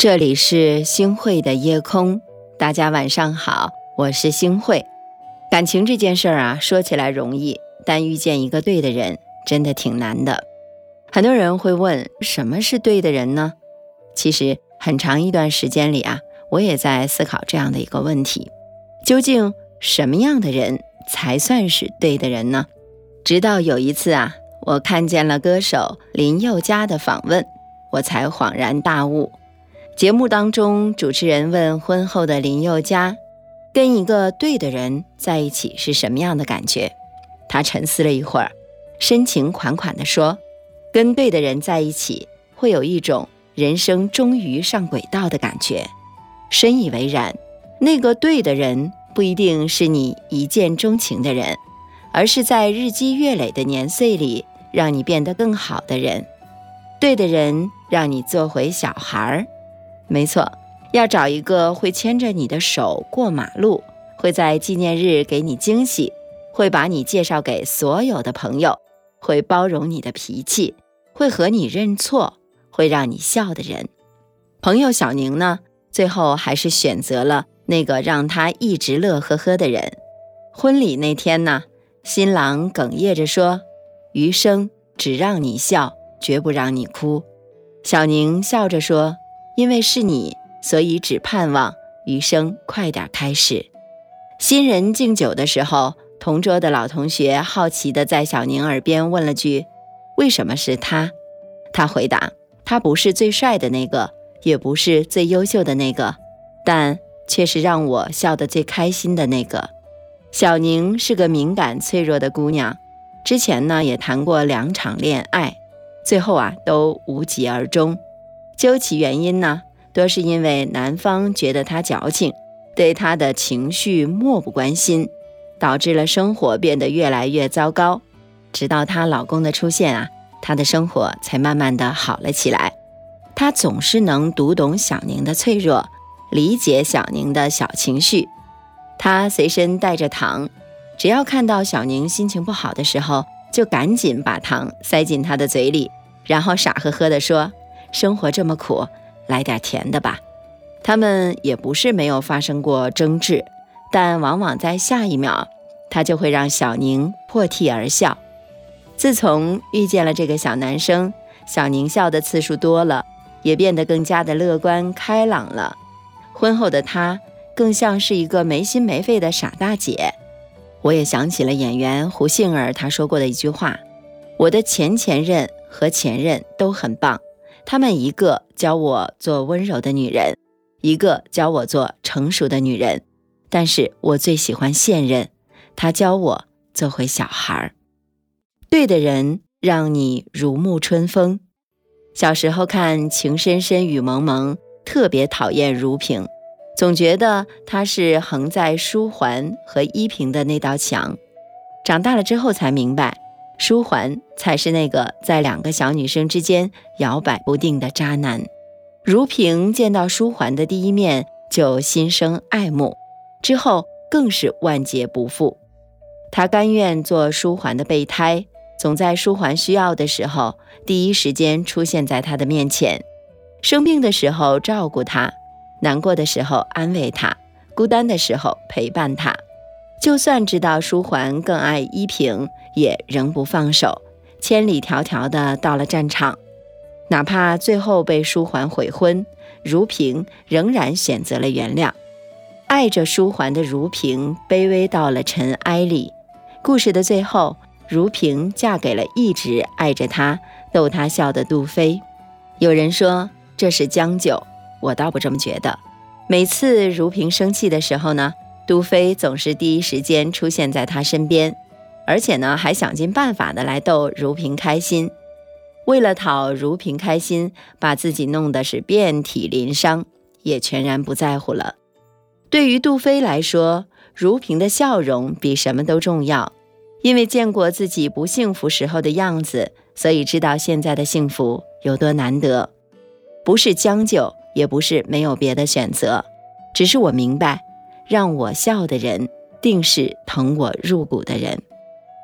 这里是星慧的夜空，大家晚上好，我是星慧。感情这件事儿啊，说起来容易，但遇见一个对的人真的挺难的。很多人会问，什么是对的人呢？其实很长一段时间里啊，我也在思考这样的一个问题：究竟什么样的人才算是对的人呢？直到有一次啊，我看见了歌手林宥嘉的访问，我才恍然大悟。节目当中，主持人问婚后的林宥嘉：“跟一个对的人在一起是什么样的感觉？”他沉思了一会儿，深情款款地说：“跟对的人在一起，会有一种人生终于上轨道的感觉。”深以为然。那个对的人不一定是你一见钟情的人，而是在日积月累的年岁里，让你变得更好的人。对的人让你做回小孩儿。没错，要找一个会牵着你的手过马路，会在纪念日给你惊喜，会把你介绍给所有的朋友，会包容你的脾气，会和你认错，会让你笑的人。朋友小宁呢，最后还是选择了那个让他一直乐呵呵的人。婚礼那天呢，新郎哽咽着说：“余生只让你笑，绝不让你哭。”小宁笑着说。因为是你，所以只盼望余生快点开始。新人敬酒的时候，同桌的老同学好奇地在小宁耳边问了句：“为什么是他？”他回答：“他不是最帅的那个，也不是最优秀的那个，但却是让我笑得最开心的那个。”小宁是个敏感脆弱的姑娘，之前呢也谈过两场恋爱，最后啊都无疾而终。究其原因呢，多是因为男方觉得她矫情，对她的情绪漠不关心，导致了生活变得越来越糟糕。直到她老公的出现啊，她的生活才慢慢的好了起来。他总是能读懂小宁的脆弱，理解小宁的小情绪。他随身带着糖，只要看到小宁心情不好的时候，就赶紧把糖塞进她的嘴里，然后傻呵呵地说。生活这么苦，来点甜的吧。他们也不是没有发生过争执，但往往在下一秒，他就会让小宁破涕而笑。自从遇见了这个小男生，小宁笑的次数多了，也变得更加的乐观开朗了。婚后的她，更像是一个没心没肺的傻大姐。我也想起了演员胡杏儿她说过的一句话：“我的前前任和前任都很棒。”他们一个教我做温柔的女人，一个教我做成熟的女人，但是我最喜欢现任，他教我做回小孩儿。对的人让你如沐春风。小时候看《情深深雨蒙蒙》，特别讨厌如萍，总觉得她是横在书桓和依萍的那道墙。长大了之后才明白。舒桓才是那个在两个小女生之间摇摆不定的渣男。如萍见到舒桓的第一面就心生爱慕，之后更是万劫不复。她甘愿做舒桓的备胎，总在舒桓需要的时候第一时间出现在他的面前，生病的时候照顾他，难过的时候安慰他，孤单的时候陪伴他。就算知道舒桓更爱依萍，也仍不放手，千里迢迢的到了战场，哪怕最后被舒桓悔婚，如萍仍然选择了原谅。爱着舒桓的如萍卑微到了尘埃里。故事的最后，如萍嫁给了一直爱着她、逗她笑的杜飞。有人说这是将就，我倒不这么觉得。每次如萍生气的时候呢？杜飞总是第一时间出现在他身边，而且呢，还想尽办法的来逗如萍开心。为了讨如萍开心，把自己弄得是遍体鳞伤，也全然不在乎了。对于杜飞来说，如萍的笑容比什么都重要，因为见过自己不幸福时候的样子，所以知道现在的幸福有多难得。不是将就，也不是没有别的选择，只是我明白。让我笑的人，定是疼我入骨的人。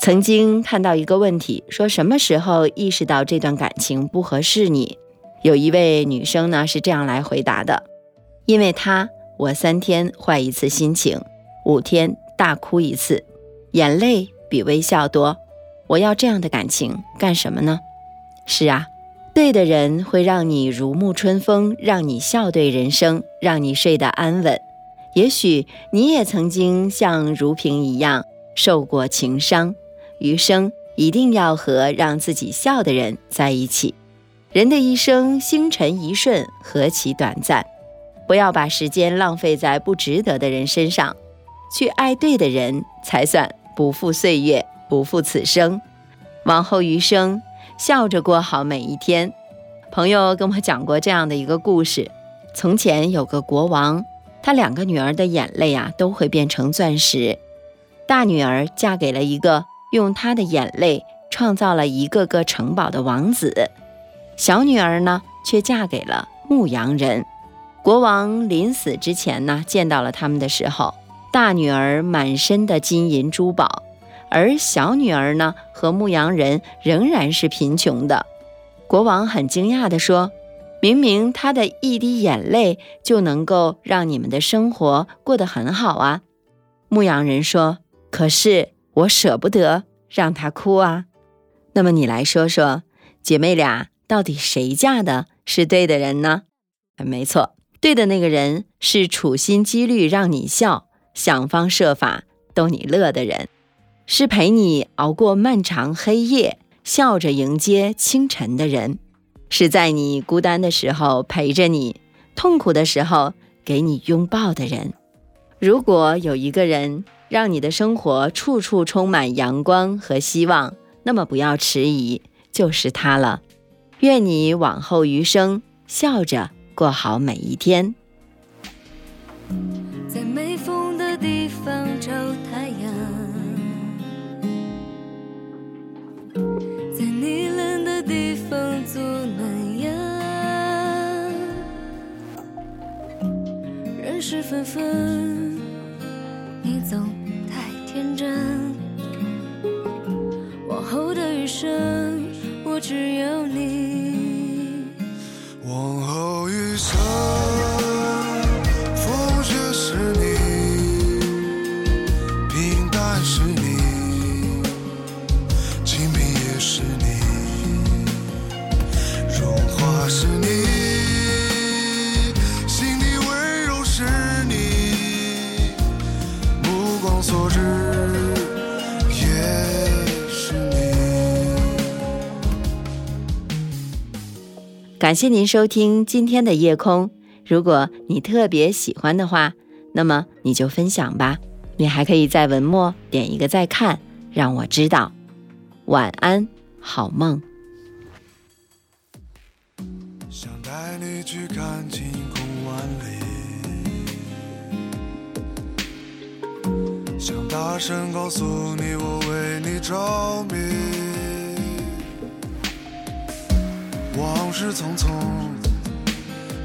曾经看到一个问题，说什么时候意识到这段感情不合适你？有一位女生呢是这样来回答的：因为她，我三天坏一次心情，五天大哭一次，眼泪比微笑多。我要这样的感情干什么呢？是啊，对的人会让你如沐春风，让你笑对人生，让你睡得安稳。也许你也曾经像如萍一样受过情伤，余生一定要和让自己笑的人在一起。人的一生，星辰一瞬，何其短暂！不要把时间浪费在不值得的人身上，去爱对的人，才算不负岁月，不负此生。往后余生，笑着过好每一天。朋友跟我讲过这样的一个故事：从前有个国王，他两个女儿的眼泪啊都会变成钻石。大女儿嫁给了一个用她的眼泪创造了一个个城堡的王子。小女儿呢，却嫁给了牧羊人。国王临死之前呢，见到了他们的时候，大女儿满身的金银珠宝，而小女儿呢，和牧羊人仍然是贫穷的。国王很惊讶地说：“明明他的一滴眼泪就能够让你们的生活过得很好啊！”牧羊人说：“可是我舍不得让他哭啊。”那么你来说说，姐妹俩。到底谁嫁的是对的人呢？没错，对的那个人是处心积虑让你笑，想方设法逗你乐的人，是陪你熬过漫长黑夜，笑着迎接清晨的人，是在你孤单的时候陪着你，痛苦的时候给你拥抱的人。如果有一个人让你的生活处处充满阳光和希望，那么不要迟疑，就是他了。愿你往后余生笑着过好每一天。在没风的地方找太缘分，你总太天真。往后的余生。我只有你。往后余生。感谢您收听今天的夜空。如果你特别喜欢的话，那么你就分享吧。你还可以在文末点一个再看，让我知道。晚安，好梦。想带你去看晴空万里，想大声告诉你我为你着迷。往事匆匆，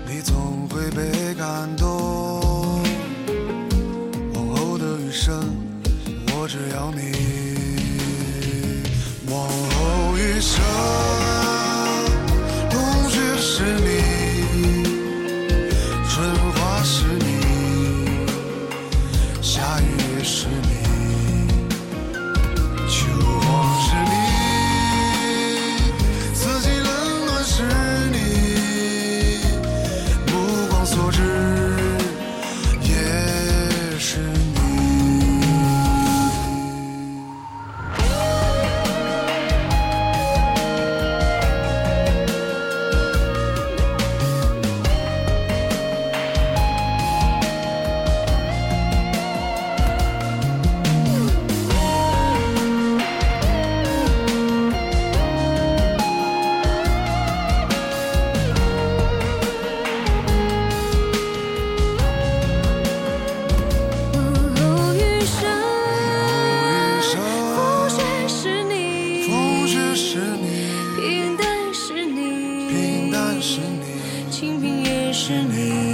你总会被感动。往后的余生，我只要你。往后余生。清贫也是你。